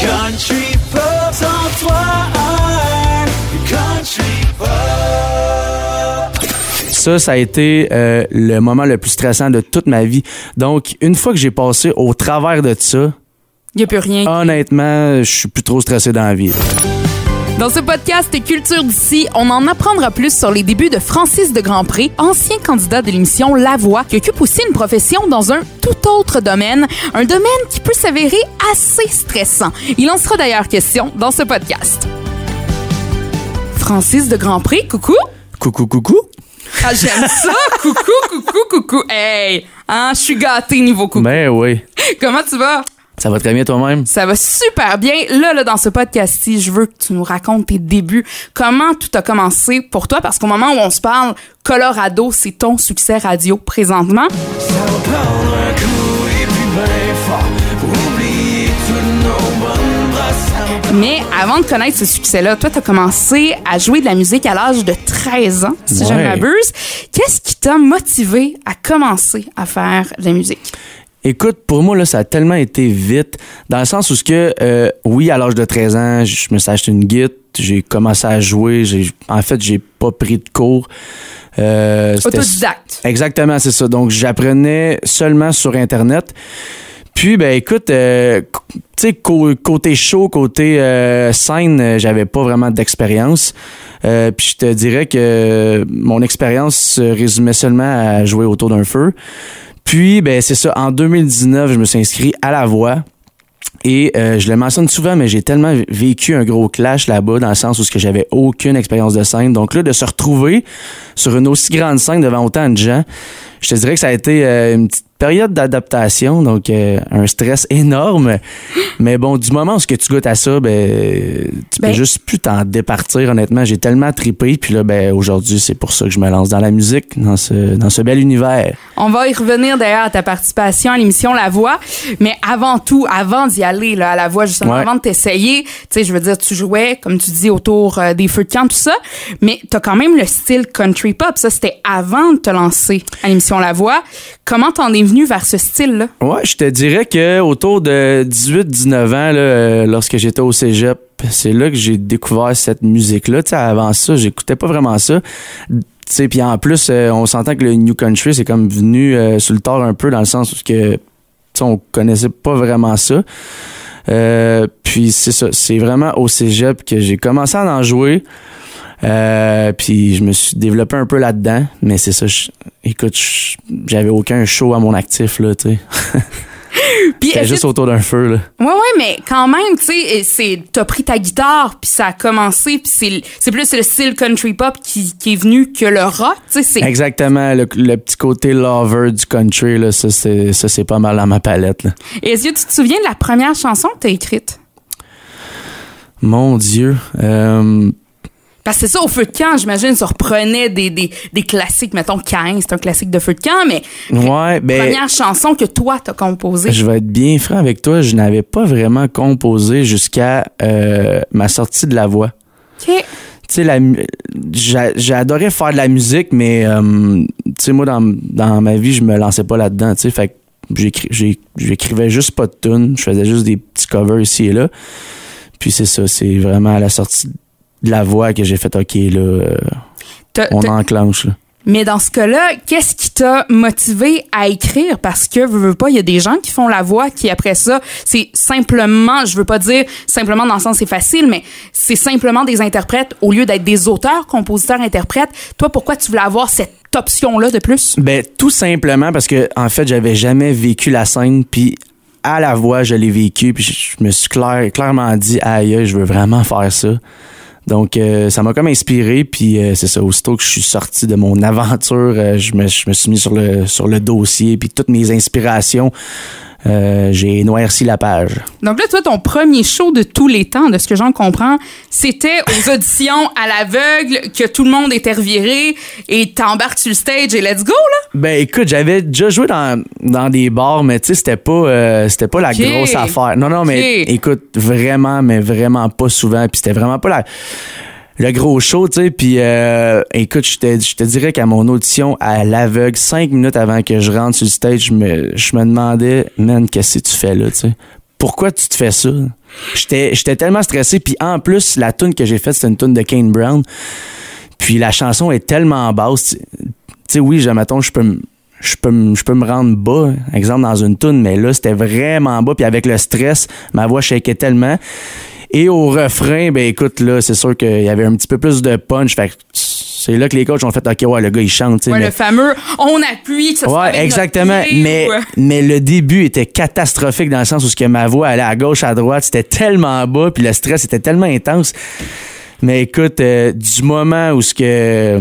Country Pop, sans toi, Country Pop. Ça, ça a été euh, le moment le plus stressant de toute ma vie. Donc, une fois que j'ai passé au travers de ça, Il n'y a plus rien. honnêtement, je suis plus trop stressé dans la vie. là. Dans ce podcast Culture d'ici, on en apprendra plus sur les débuts de Francis de Grandpré, ancien candidat de l'émission La Voix, qui occupe aussi une profession dans un tout autre domaine, un domaine qui peut s'avérer assez stressant. Il en sera d'ailleurs question dans ce podcast. Francis de Grandpré, coucou. Coucou, coucou. Ah, j'aime ça. coucou, coucou, coucou. Hey, hein, je suis gâtée niveau coucou. Ben oui. Comment tu vas? Ça va très bien toi-même? Ça va super bien. Là, là, dans ce podcast-ci, je veux que tu nous racontes tes débuts. Comment tout a commencé pour toi? Parce qu'au moment où on se parle, Colorado, c'est ton succès radio présentement. Ça va prendre un coup et puis ben fort pour oublier toutes nos bonnes brasses. Mais avant de connaître ce succès-là, toi, t'as commencé à jouer de la musique à l'âge de 13 ans, si je ne m'abuse. Qu'est-ce qui t'a motivé à commencer à faire de la musique? Écoute, pour moi, là, ça a tellement été vite, dans le sens où ce que, euh, oui, à l'âge de 13 ans, je me suis acheté une guitare, j'ai commencé à jouer, j'ai, en fait, j'ai pas pris de cours. Euh, Autodidacte. Exactement, c'est ça. Donc, j'apprenais seulement sur Internet. Puis, ben, écoute, euh, tu sais, cô- côté show, côté euh, scène, j'avais pas vraiment d'expérience. Euh, puis, je te dirais que mon expérience se résumait seulement à jouer autour d'un feu. Puis, ben, c'est ça. En 2019, je me suis inscrit à la voix. Et euh, je le mentionne souvent, mais j'ai tellement vécu un gros clash là-bas, dans le sens où ce que j'avais aucune expérience de scène. Donc là, de se retrouver sur une aussi grande scène devant autant de gens, je te dirais que ça a été euh, une petite période d'adaptation, donc euh, un stress énorme. Mais bon, du moment où ce que tu goûtes à ça, ben, tu Ben- peux juste plus t'en départir, honnêtement. J'ai tellement tripé, puis là, ben, aujourd'hui, c'est pour ça que je me lance dans la musique, dans ce, dans ce bel univers. On va y revenir d'ailleurs à ta participation à l'émission La Voix, mais avant tout, avant d'y aller là, à La Voix, justement, Ouais. avant de t'essayer, tu sais, je veux dire, tu jouais, comme tu dis, autour euh, des feux de camp, tout ça, mais t'as quand même le style country pop. Ça, c'était avant de te lancer à l'émission La Voix. Comment t'en es venu vers ce style-là? Ouais, je te dirais que autour de 18-19 ans, là, euh, lorsque j'étais au cégep, c'est là que j'ai découvert cette musique-là. Avant ça, j'écoutais pas vraiment ça. Puis en plus, euh, on s'entend que le New Country, c'est comme venu euh, sur le tard un peu dans le sens où que, on connaissait pas vraiment ça. Puis c'est ça, c'est vraiment au cégep que j'ai commencé à en jouer. Euh, puis je me suis développé un peu là-dedans, mais c'est ça. je- écoute, je- j'avais aucun show à mon actif là, tu sais. Puis juste autour d'un feu là. Ouais, ouais, mais quand même, tu sais, c'est, t'as pris ta guitare, puis ça a commencé, puis c'est, c'est plus le style country pop qui, qui est venu que le rock, tu sais, c'est... Exactement, le, le petit côté lover du country là, ça c'est ça c'est pas mal dans ma palette là. Est-ce que tu te souviens de la première chanson que t'as écrite? Mon Dieu, euh, Parce que c'est ça, au feu de camp, j'imagine, ça reprenait des, des, des classiques, mettons, 15, c'est un classique de feu de camp, mais ouais, ben première chanson que toi, t'as composée. Je vais être bien franc avec toi, je n'avais pas vraiment composé jusqu'à euh, ma sortie de la voix. OK. Tu sais, la mu- j'a- j'adorais faire de la musique, mais euh, tu sais, moi, dans, dans ma vie, je me lançais pas là-dedans, tu sais, fait j'ai- j'écrivais juste pas de tunes, je faisais juste des petits covers ici et là. Puis c'est ça, c'est vraiment à la sortie de la voix que j'ai fait, OK, là, euh, on enclenche, là. Mais dans ce cas-là, qu'est-ce qui t'a motivé à écrire? Parce que, veux, veux pas, il y a des gens qui font la voix qui, après ça, c'est simplement, je veux pas dire simplement dans le sens c'est facile, mais c'est simplement des interprètes au lieu d'être des auteurs, compositeurs, interprètes. Toi, pourquoi tu voulais avoir cette option-là de plus? Ben tout simplement parce que en fait j'avais jamais vécu la scène puis à la voix je l'ai vécu puis je, me suis clair- clairement dit aïe, je veux vraiment faire ça. Donc euh, ça m'a comme inspiré puis euh, c'est ça. Aussitôt que je suis sorti de mon aventure euh, je me suis mis sur le sur le dossier puis toutes mes inspirations euh, j'ai noirci la page. Donc là, toi, ton premier show de tous les temps, de ce que j'en comprends, c'était aux auditions à l'aveugle, que tout le monde était reviré, et t'embarques sur le stage et let's go, là? Ben écoute, j'avais déjà joué dans, dans des bars, mais tu sais, c'était pas euh, c'était pas la grosse affaire. Non, non, mais écoute, vraiment, mais vraiment pas souvent. Puis c'était vraiment pas la, le gros show, tu sais. Puis euh, écoute, je te, je te dirais qu'à mon audition à l'aveugle, cinq minutes avant que je rentre sur le stage, je me, je me demandais, man, qu'est-ce que tu fais là, tu sais? pourquoi tu te fais ça? J'étais, tellement stressé. Puis en plus, la tune que j'ai faite, c'est une tune de Kane Brown. Puis la chanson est tellement basse. Tu sais, oui, je, mettons, je peux je peux, je peux me rendre bas, exemple dans une tune, mais là, c'était vraiment bas. Puis avec le stress, ma voix shakeait tellement. Et au refrain, ben écoute, là, c'est sûr qu'il y avait un petit peu plus de punch. Fait que c'est là que les coachs ont fait, OK, ouais, le gars, il chante. Ouais, mais- le fameux on appuie, ça Ouais, exactement. Mais, ou, euh, mais le début était catastrophique dans le sens où ce que ma voix allait à gauche, à droite. C'était tellement bas, puis le stress était tellement intense. Mais écoute, euh, du moment où ce que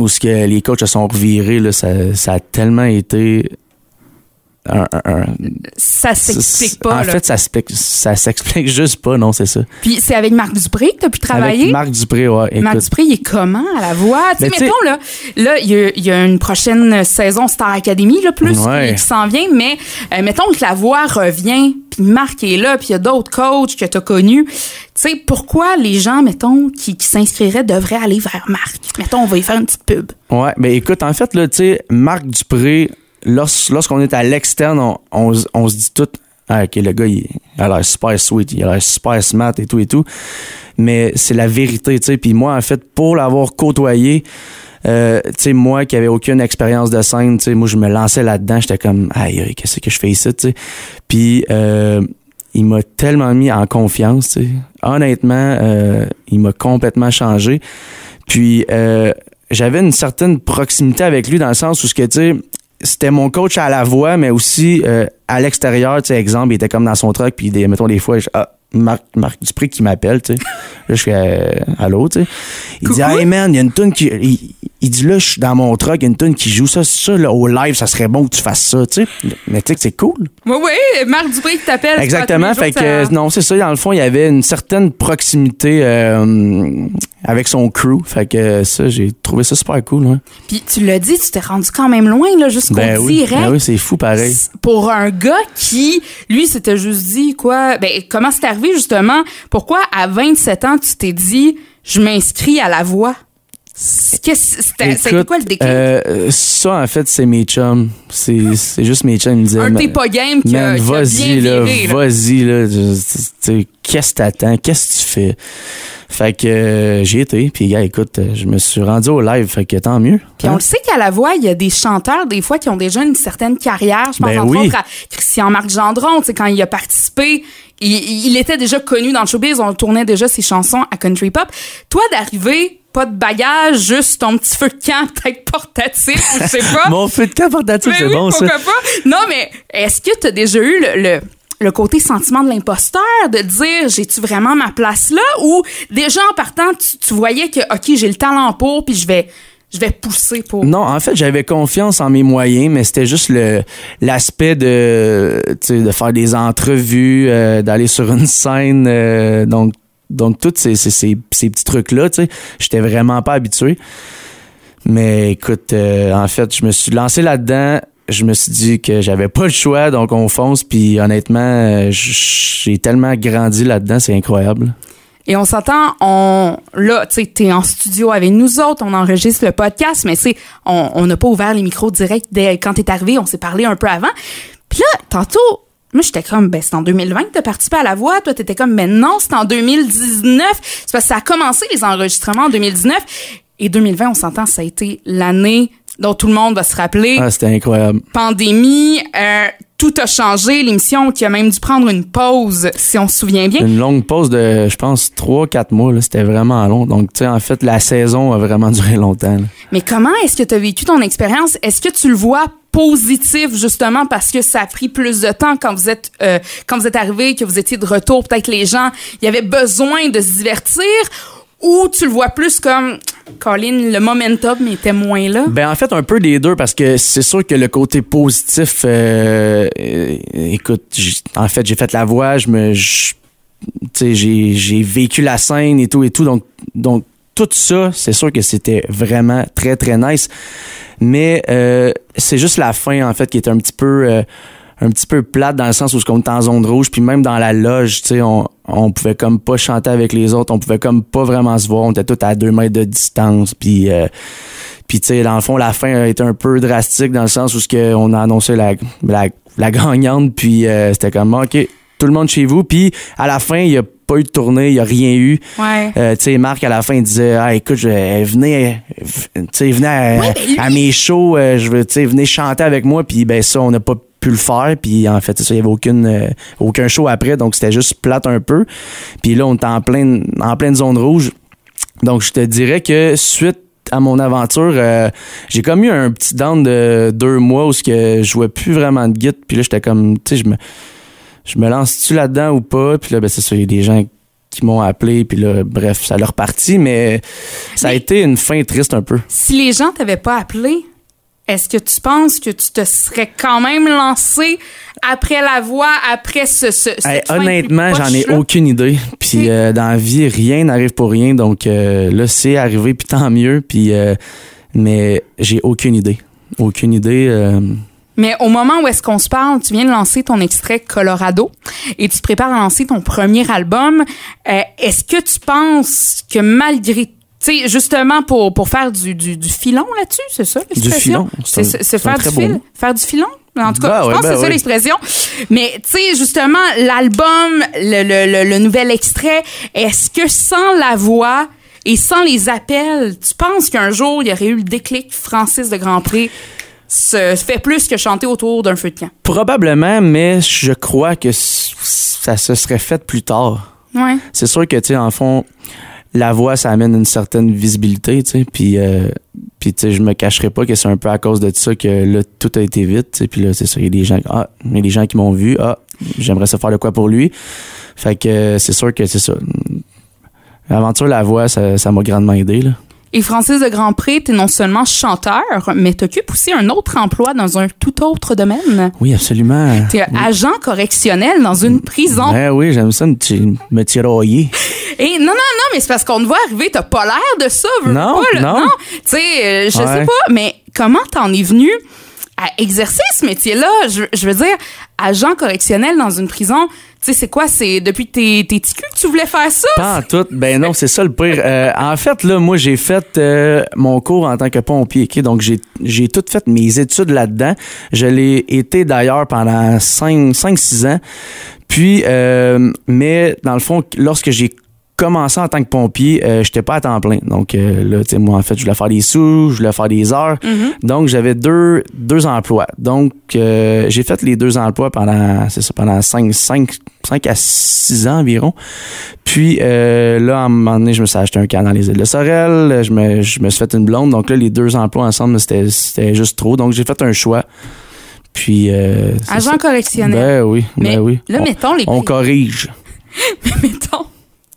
où ce que les coachs se sont revirés, là, ça, ça a tellement été un, un- ça s'explique pas. En là. fait, ça s'explique, ça s'explique juste pas, non, c'est ça. Puis c'est avec Marc Dupré que tu as pu travailler? Avec Marc Dupré, ouais. Écoute, Marc Dupré, il est comment à la voix? Tu sais, mettons, là, là, il y, a- il y a une prochaine saison Star Academy, là, plus, Ouais. qui, qui s'en vient, mais euh, mettons que la voix revient, puis Marc est là, puis il y a d'autres coachs que tu as connus. Tu sais, pourquoi les gens, mettons, qui, qui s'inscriraient devraient aller vers Marc? Mettons, on va y faire une petite pub. Ouais, ben écoute, en fait, là, tu sais, Marc Dupré, lorsqu'on est à l'externe, on, on, se dit tout, ah, ok, le gars, il, a l'air super sweet, il a l'air super smart et tout et tout. Mais c'est la vérité, tu sais. Puis moi, en fait, pour l'avoir côtoyé, euh, tu sais, moi qui avait aucune expérience de scène, tu sais, moi, je me lançais là-dedans, j'étais comme, aïe, aïe, qu'est-ce que je fais ici, tu sais. Puis, euh, il m'a tellement mis en confiance, tu sais. Honnêtement, euh, il m'a complètement changé. Puis, euh, j'avais une certaine proximité avec lui dans le sens où ce que tu sais c'était mon coach à la voix mais aussi euh, à l'extérieur tu sais exemple il était comme dans son truck puis des mettons des fois je, ah Marc, Marc Dupré qui m'appelle tu sais. Là je fais euh, allô tu sais. Il dit hey man il y a une tune qui il, il dit là je suis dans mon truck une tune qui joue ça ça là au live ça serait bon que tu fasses ça tu sais mais tu sais que c'est cool Oui, oui, Marc Dupré qui t'appelle. Exactement. Fait que ça- non, c'est ça. Dans le fond, il y avait une certaine proximité euh, avec son crew. Fait que ça, j'ai trouvé ça super cool. Ouais. Puis tu l'as dit, tu t'es rendu quand même loin, là, jusqu'au Ben oui, direct. ben oui, c'est fou pareil. pour un gars qui, lui, s'était juste dit quoi? Ben, comment c'est arrivé justement? Pourquoi à 27 ans, tu t'es dit, je m'inscris à la voix? C'était, quoi le déclic? euh, ça, en fait, c'est mes chums. C'est, juste mes chums. Ils me disaient, un t'es pas game qui vas-y, là, vas-y, là. Qu'est-ce que t'attends? Qu'est-ce que tu fais? Fait que euh, j'y étais. Puis, gars, écoute, euh, je me suis rendu au live. Fait que tant mieux. Puis Hein? on le sait qu'à la voix, il y a des chanteurs, des fois, qui ont déjà une certaine carrière. Je pense Ben entre oui. autres à Christian-Marc Gendron, tu sais, quand il a participé, il, il était déjà connu dans le showbiz, on tournait déjà ses chansons à Country Pop. Toi, d'arriver, pas de bagage, juste ton petit feu de camp, peut-être portatif, ou je sais pas. Mon feu de camp portatif, c'est oui, bon, ça. pourquoi pas? Non, mais est-ce que tu as déjà eu le, le, le côté sentiment de l'imposteur, de dire j'ai-tu vraiment ma place là? Ou déjà en partant, tu, tu voyais que, OK, j'ai le talent pour, puis je vais, je vais pousser pour? Non, en fait, j'avais confiance en mes moyens, mais c'était juste le l'aspect de de faire des entrevues, euh, d'aller sur une scène, euh, donc donc tous ces, ces, ces, petits trucs là, tu sais, j'étais vraiment pas habitué. Mais écoute, euh, en fait, je me suis lancé là-dedans. Je me suis dit que j'avais pas le choix, donc on fonce. Puis honnêtement, euh, j'ai tellement grandi là-dedans, c'est incroyable. Et on s'entend, on, là, tu sais, t'es en studio avec nous autres, on enregistre le podcast, mais c'est, on on n'a pas ouvert les micros directs dès quand t'es arrivé, on s'est parlé un peu avant. Puis là, tantôt, moi, j'étais comme, ben, c'est en 2020 que t'as participé à la voix. Toi, t'étais comme, ben non, c'est en 2019. C'est parce que ça a commencé les enregistrements en 2019. Et 2020, on s'entend, ça a été l'année dont tout le monde va se rappeler Ah, c'était incroyable. pandémie, euh, tout a changé. L'émission qui a même dû prendre une pause, si on se souvient bien. Une longue pause de, je pense, 3-4 mois. là. C'était vraiment long. Donc, tu sais, en fait, la saison a vraiment duré longtemps. là. Mais comment est-ce que tu as vécu ton expérience? Est-ce que tu le vois positif justement parce que ça a pris plus de temps quand vous êtes euh, quand vous êtes arrivé, que vous étiez de retour, peut-être les gens, il y avait besoin de se divertir ou tu le vois plus comme Colin, le momentum était moins là? Ben en fait un peu des deux parce que c'est sûr que le côté positif euh, euh, écoute en fait j'ai fait la voix je me j'ai vécu la scène et tout et tout donc donc tout ça c'est sûr que c'était vraiment très très nice. Mais euh, c'est juste la fin en fait qui est un petit peu euh, un petit peu plate dans le sens où on était en zone rouge puis même dans la loge tu sais on on pouvait comme pas chanter avec les autres on pouvait comme pas vraiment se voir on était tous à deux mètres de distance puis euh, puis tu sais dans le fond la fin a été un peu drastique dans le sens où ce que on a annoncé la la, la gagnante puis euh, c'était comme ok tout le monde chez vous. Puis à la fin, il y a pas eu de tournée, il y a rien eu. Ouais. Euh, tu sais, Marc, à la fin, il disait, ah, écoute, je, venait, tu sais, venez à, Ouais, ben, à mes shows, euh, je veux, tu sais, venez chanter avec moi, puis ben ça, on n'a pas pu le faire, puis en fait, ça, il y avait aucune, euh, aucun show après, donc c'était juste plate un peu. Puis là, on était en pleine, en pleine zone rouge. Donc, je te dirais que suite à mon aventure, euh, j'ai comme eu un petit down de deux mois où je jouais plus vraiment de guide, puis là, j'étais comme, tu sais, je me, je me lance-tu là-dedans ou pas? Puis là, ben, c'est ça, il y a des gens qui m'ont appelé, puis là, bref, ça leur parti, mais ça a été une fin triste un peu. Si les gens t'avaient pas appelé, est-ce que tu penses que tu te serais quand même lancé après la voix, après ce, ce cette Hey, honnêtement, j'en ai aucune idée. Puis euh, dans la vie, rien n'arrive pour rien. Donc euh, là, c'est arrivé, puis tant mieux. Puis euh, mais j'ai aucune idée. Aucune idée. Mais au moment où est-ce qu'on se parle, tu viens de lancer ton extrait Colorado et tu te prépares à lancer ton premier album. Euh, est-ce que tu penses que malgré tu sais, justement, pour, pour faire du, du, du filon là-dessus, c'est ça l'expression? filon, c'est faire du fil? Faire du filon? En tout cas, Ben je ouais, pense que ben c'est ça l'expression. Mais, tu sais, justement, l'album, le, le, le, le nouvel extrait, est-ce que sans la voix et sans les appels, tu penses qu'un jour, il y aurait eu le déclic Francis de Grandpré se fait plus que chanter autour d'un feu de camp? probablement, mais je crois que ça se serait fait plus tard. Ouais. C'est sûr que, tu sais, en fond, la voix, ça amène une certaine visibilité, tu sais. Puis, euh, puis tu sais, je me cacherai pas que c'est un peu à cause de ça que là, tout a été vite, tu sais. Puis là, c'est ça, il y a des gens, ah, il y a des gens qui m'ont vu, ah, j'aimerais ça faire de quoi pour lui. Fait que c'est sûr que c'est ça. L'aventure, la voix, ça ça m'a grandement aidé, là. Et Francis de Grandpré, t'es non seulement chanteur, mais t'occupes aussi un autre emploi dans un tout autre domaine. Oui, absolument. T'es agent correctionnel dans une prison. Ouais, oui, j'aime ça me, ti- me tirailler. Et non, non, non, mais c'est parce qu'on te voit arriver, t'as pas l'air de ça, veux Non, pas, là. non. Tu sais, euh, je Ouais. sais pas, mais comment t'en es venu à exercer ce métier-là? Je, je veux dire, agent correctionnel dans une prison, tu sais, c'est quoi? C'est depuis t'es t'es que tu voulais faire ça? Pas en tout. Ben non, c'est ça le pire. Euh, en fait, là, moi, j'ai fait euh, mon cours en tant que pompier. ok? Donc, j'ai, j'ai tout fait mes études là-dedans. Je l'ai été d'ailleurs pendant 5-6 ans. Puis, euh, mais dans le fond, lorsque j'ai commencé en tant que pompier, euh, j'étais pas à temps plein. Donc euh, là, tu sais, moi, en fait, je voulais faire des sous, je voulais faire des heures. Donc, j'avais deux, deux emplois. Donc, euh, j'ai fait les deux emplois pendant, c'est ça, pendant 5, 5, 5 à 6 ans environ. Puis euh, là, à un moment donné, je me suis acheté un camp dans les îles de Sorel. Je me, je me suis fait une blonde. Donc là, les deux emplois ensemble, c'était, c'était juste trop. Donc, j'ai fait un choix. Puis... Euh, Agent ça. correctionnel. Ben oui, mais ben oui. là, on, mettons les on corrige. mettons.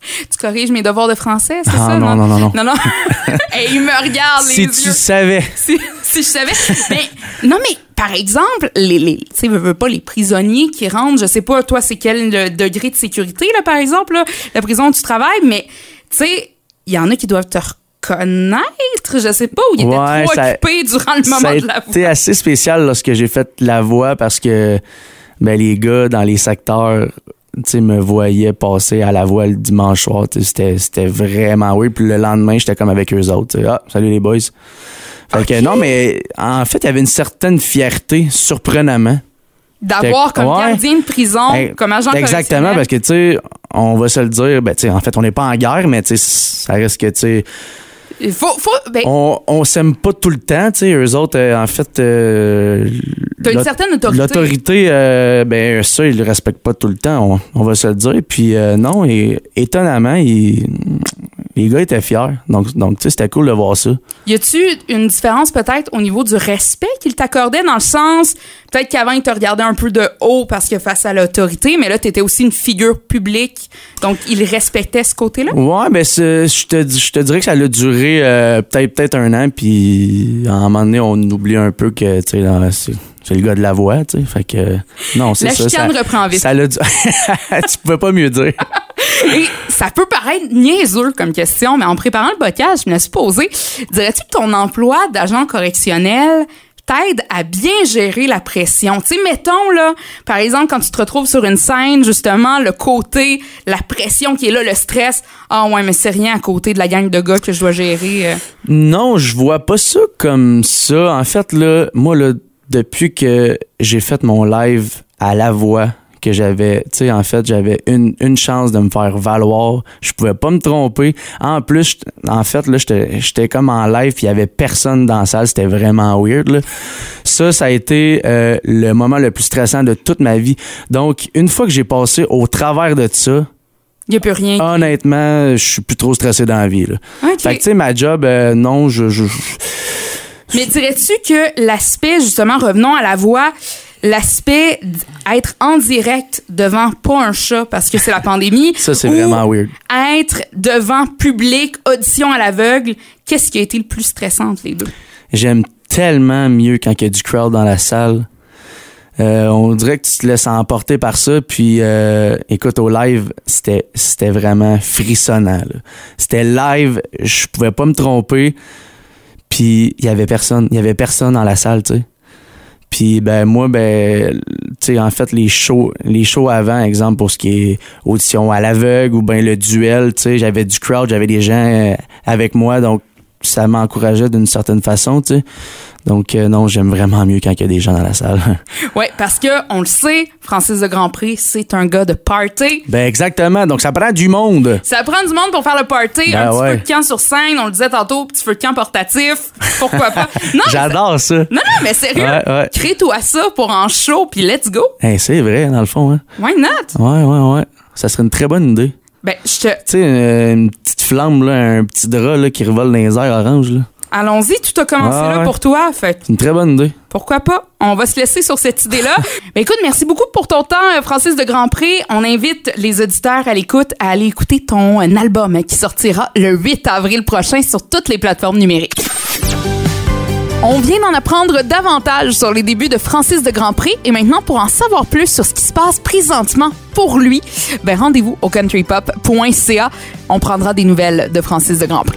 Tu corriges mes devoirs de français, c'est Ah, ça? non, non, non, non. Non, non. Et il me regarde les Si yeux. tu savais. si, si je savais. Mais, non, mais par exemple, les, les, tu sais, pas, les prisonniers qui rentrent, je sais pas, toi, c'est quel le degré de sécurité, là, par exemple, là, la prison où tu travailles, mais, tu sais, il y en a qui doivent te reconnaître, je sais pas, ou ils étaient Ouais, trop occupés durant le moment de la voix. été assez spécial lorsque j'ai fait la voix parce que ben, les gars dans les secteurs me voyaient passer à la voix le dimanche soir. C'était, vraiment oui. Puis le lendemain, j'étais comme avec eux autres. Ah, salut les boys. Fait que non, mais en fait, il y avait une certaine fierté, surprenamment. D'avoir comme Ouais. gardien de prison, Hey, comme agent Exactement, parce que, tu sais, on va se le dire, ben, tu sais, en fait, on n'est pas en guerre, mais, tu sais, ça reste que, tu sais, faut, faut, ben, on, on s'aime pas tout le temps, tu sais, eux autres, euh, en fait, euh, t'as une certaine autorité. L'autorité, euh, ben ça, ils le respectent pas tout le temps, on, on va se le dire. Puis euh, non, et étonnamment, ils- les gars étaient fiers. Donc, donc tu sais, c'était cool de voir ça. Y a-tu une différence peut-être au niveau du respect qu'il t'accordait dans le sens, peut-être qu'avant il te regardait un peu de haut parce que face à l'autorité, mais là t'étais aussi une figure publique, donc il respectait ce côté-là? Ouais, ben je te, je te dirais que ça a duré euh, peut-être peut-être un an, puis à un moment donné, on oublie un peu que tu sais, dans- c'est le gars de la voix, tu sais. Fait que non, c'est La ça. chicane ça, reprend vite. ça l'a du- tu pouvais pas mieux dire. Et ça peut paraître niaiseux comme question, mais en préparant le podcast, je me la suis posée. Dirais-tu que ton emploi d'agent correctionnel t'aide à bien gérer la pression? Tu sais, mettons, là, par exemple, quand tu te retrouves sur une scène, justement, le côté, la pression qui est là, le stress. Ah ouais, mais c'est rien à côté de la gang de gars que je dois gérer. euh. Non, je vois pas ça comme ça. En fait, là, moi, là, depuis que j'ai fait mon live à la voix, que j'avais, tu sais, en fait, j'avais une, une chance de me faire valoir. Je pouvais pas me tromper. En plus, en fait, là, j'étais comme en live, il y avait personne dans la salle. C'était vraiment weird, là. Ça, ça a été euh, le moment le plus stressant de toute ma vie. Donc, une fois que j'ai passé au travers de ça, Il a plus rien. honnêtement, je suis plus trop stressé dans la vie, là. OK. Fait que, tu sais, ma job, euh, non, je, je, Mais dirais-tu que l'aspect, justement, revenons à la voix, l'aspect d'être en direct devant pas un chat parce que c'est la pandémie. ça, c'est vraiment weird. Être devant public, audition à l'aveugle, qu'est-ce qui a été le plus stressant entre les deux? J'aime tellement mieux quand il y a du crowd dans la salle. Euh, on dirait que tu te laisses emporter par ça. Puis, euh, écoute, au live, c'était c'était vraiment frissonnant. C'était live, je pouvais pas me tromper. Puis, il y avait personne. Il y avait personne dans la salle, tu sais. Puis, ben, moi, ben, tu sais, en fait, les shows, les shows avant, exemple, pour ce qui est audition à l'aveugle ou ben le duel, tu sais, j'avais du crowd, j'avais des gens euh, avec moi, donc ça m'encourageait d'une certaine façon, tu sais. Donc, euh, non, j'aime vraiment mieux quand il y a des gens dans la salle. Ouais, parce que on le sait, Francis de Grandpré, c'est un gars de party. ben, exactement. Donc, ça prend du monde. Ça prend du monde pour faire le party, Ben un petit ouais. feu de camp sur scène, on le disait tantôt, petit feu de camp portatif, pourquoi pas. Non, J'adore ça. Non, non, mais sérieux, Ouais, ouais. crée-toi ça pour en show, puis let's go. Hey, c'est vrai, dans le fond. Hein. Why not? Ouais, ouais, ouais. Ça serait une très bonne idée. Ben, je te... Tu sais, euh, une petite flamme, là, un petit drap là, qui revole dans les airs orange. Là. Allons-y, tout a commencé Ouais, là pour toi, fait que C'est une très bonne idée. pourquoi pas? On va se laisser sur cette idée-là. ben écoute, merci beaucoup pour ton temps, euh, Francis de Grandpré. On invite les auditeurs à l'écoute à aller écouter ton euh, album qui sortira le 8 avril prochain sur toutes les plateformes numériques. On vient d'en apprendre davantage sur les débuts de Francis de Grandpré et maintenant pour en savoir plus sur ce qui se passe présentement pour lui, ben rendez-vous au countrypop.ca. On prendra des nouvelles de Francis de Grandpré.